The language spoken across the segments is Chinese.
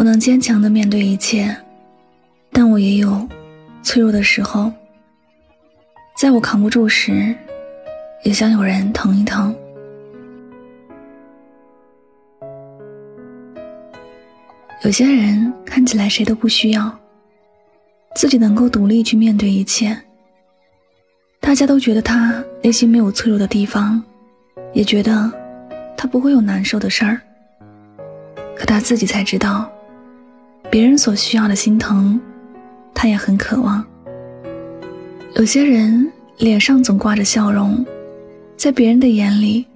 我能坚强的面对一切，但我也有脆弱的时候。在我扛不住时，也想有人疼一疼。有些人看起来谁都不需要，自己能够独立去面对一切。大家都觉得他内心没有脆弱的地方，也觉得他不会有难受的事儿。可他自己才知道。别人所需要的心疼，他也很渴望。有些人脸上总挂着笑容，在别人的眼里，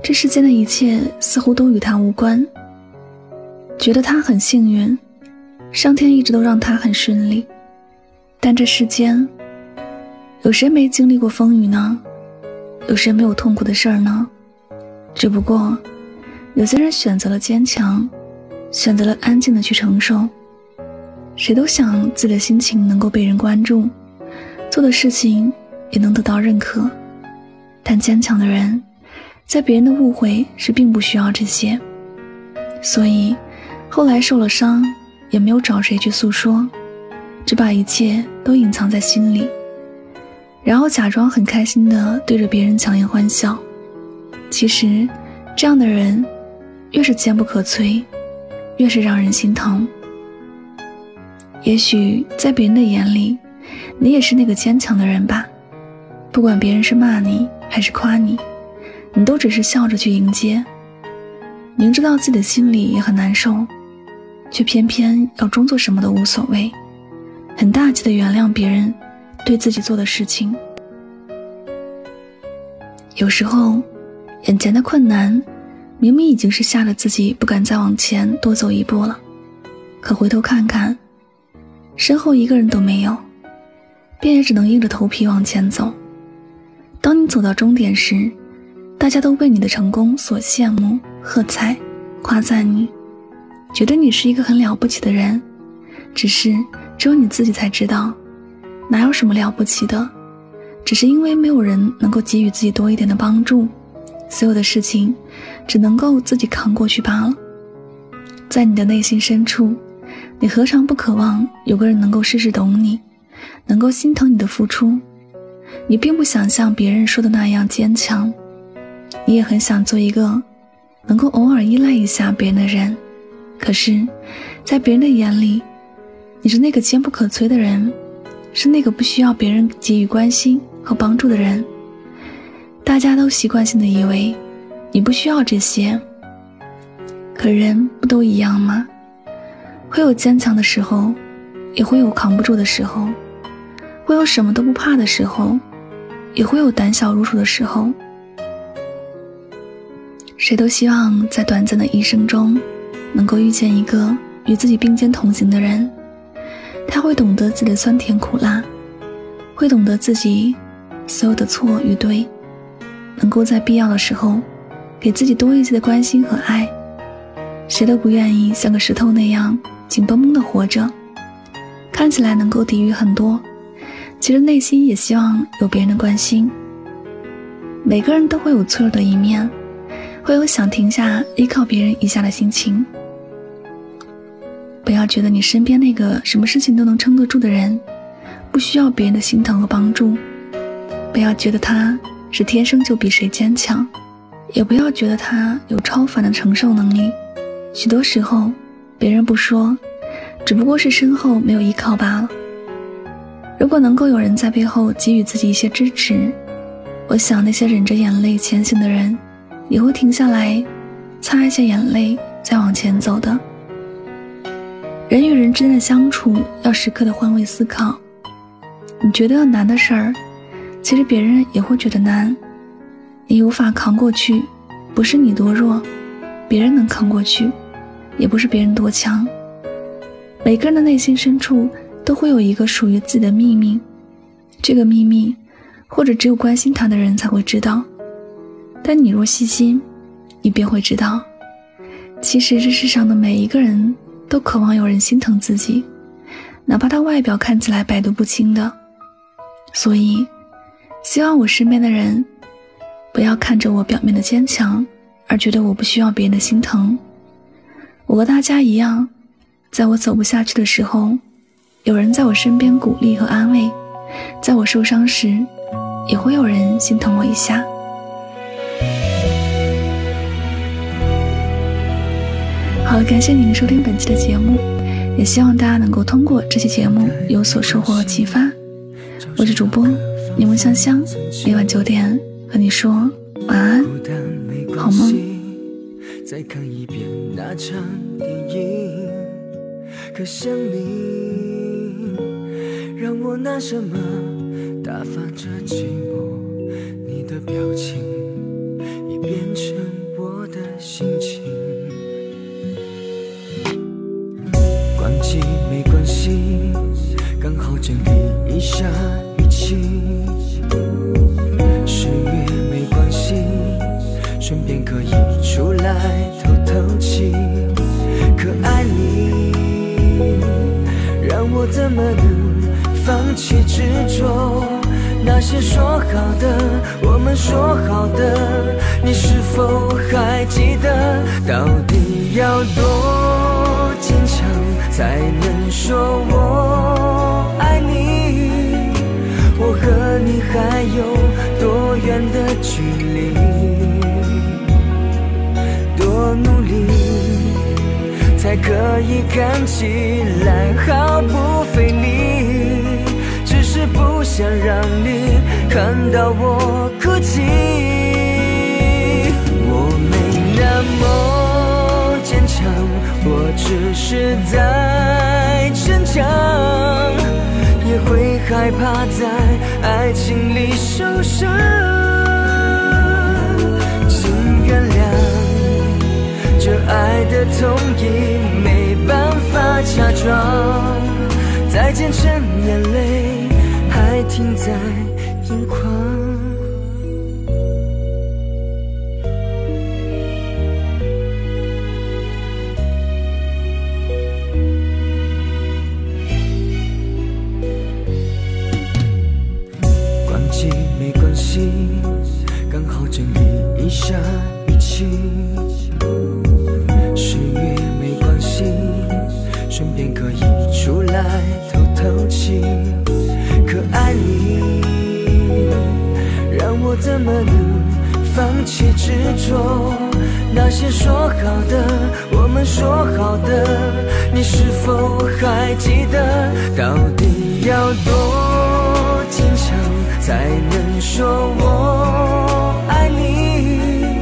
这世间的一切似乎都与他无关。觉得他很幸运，上天一直都让他很顺利。但这世间，有谁没经历过风雨呢？有谁没有痛苦的事儿呢？只不过，有些人选择了坚强。选择了安静的去承受。谁都想自己的心情能够被人关注，做的事情也能得到认可。但坚强的人，在别人的误会是并不需要这些。所以，后来受了伤，也没有找谁去诉说，只把一切都隐藏在心里，然后假装很开心的对着别人强颜欢笑。其实，这样的人，越是坚不可摧。越是让人心疼。也许在别人的眼里，你也是那个坚强的人吧。不管别人是骂你还是夸你，你都只是笑着去迎接。明知道自己的心里也很难受，却偏偏要装作什么都无所谓，很大气的原谅别人对自己做的事情。有时候，眼前的困难。明明已经是吓得自己不敢再往前多走一步了，可回头看看，身后一个人都没有，便也只能硬着头皮往前走。当你走到终点时，大家都为你的成功所羡慕、喝彩、夸赞你，觉得你是一个很了不起的人。只是只有你自己才知道，哪有什么了不起的，只是因为没有人能够给予自己多一点的帮助。所有的事情，只能够自己扛过去罢了。在你的内心深处，你何尝不渴望有个人能够事事懂你，能够心疼你的付出？你并不想像别人说的那样坚强，你也很想做一个能够偶尔依赖一下别人的人。可是，在别人的眼里，你是那个坚不可摧的人，是那个不需要别人给予关心和帮助的人。大家都习惯性的以为你不需要这些，可人不都一样吗？会有坚强的时候，也会有扛不住的时候；会有什么都不怕的时候，也会有胆小如鼠的时候。谁都希望在短暂的一生中，能够遇见一个与自己并肩同行的人，他会懂得自己的酸甜苦辣，会懂得自己所有的错与对。能够在必要的时候，给自己多一些的关心和爱。谁都不愿意像个石头那样紧绷绷的活着，看起来能够抵御很多，其实内心也希望有别人的关心。每个人都会有脆弱的一面，会有想停下依靠别人一下的心情。不要觉得你身边那个什么事情都能撑得住的人，不需要别人的心疼和帮助。不要觉得他。是天生就比谁坚强，也不要觉得他有超凡的承受能力。许多时候，别人不说，只不过是身后没有依靠罢了。如果能够有人在背后给予自己一些支持，我想那些忍着眼泪前行的人，也会停下来，擦一下眼泪，再往前走的。人与人之间的相处，要时刻的换位思考。你觉得难的事儿。其实别人也会觉得难，你无法扛过去，不是你多弱，别人能扛过去，也不是别人多强。每个人的内心深处都会有一个属于自己的秘密，这个秘密，或者只有关心他的人才会知道。但你若细心，你便会知道，其实这世上的每一个人都渴望有人心疼自己，哪怕他外表看起来百毒不侵的。所以。希望我身边的人，不要看着我表面的坚强，而觉得我不需要别人的心疼。我和大家一样，在我走不下去的时候，有人在我身边鼓励和安慰；在我受伤时，也会有人心疼我一下。好了，感谢您收听本期的节目，也希望大家能够通过这期节目有所收获和启发。我是主播柠檬香香，每晚九点和你说晚安，好梦。再看一遍那场电影，可想你让我拿什么打发这寂寞？你的表情出来透透气。可爱你，让我怎么能放弃执着？那些说好的，我们说好的，你是否还记得？到底要多坚强？才能说我可以看起来毫不费力？只是不想让你看到我哭泣。我没那么坚强，我只是在逞强。也会害怕在爱情里受伤，请原谅，爱的痛已没办法假装，再见成眼泪，还停在眼眶。放弃执着？那些说好的，我们说好的，你是否还记得？到底要多坚强才能说我爱你？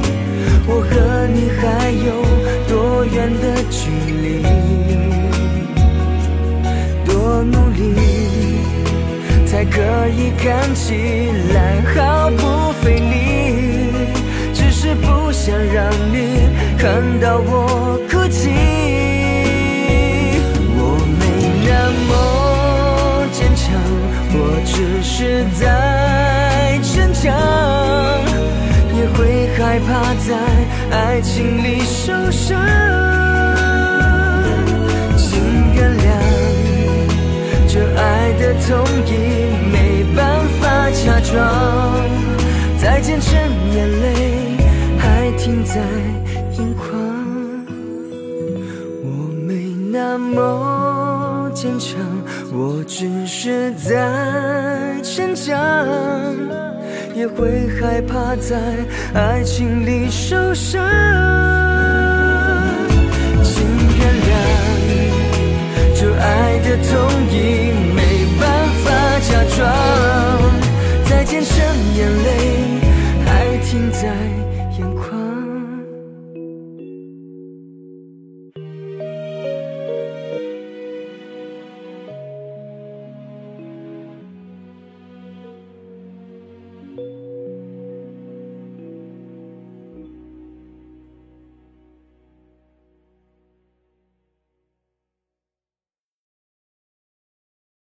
我和你还有多远的距离？多努力才可以看起来毫不费力？想让你看到我哭泣。我没那么坚强，我只是在逞强，也会害怕在爱情里受伤。请原谅，这爱的痛已没办法假装，再见成眼泪。停在眼眶，我没那么坚强，我只是在逞强，也会害怕在爱情里受伤。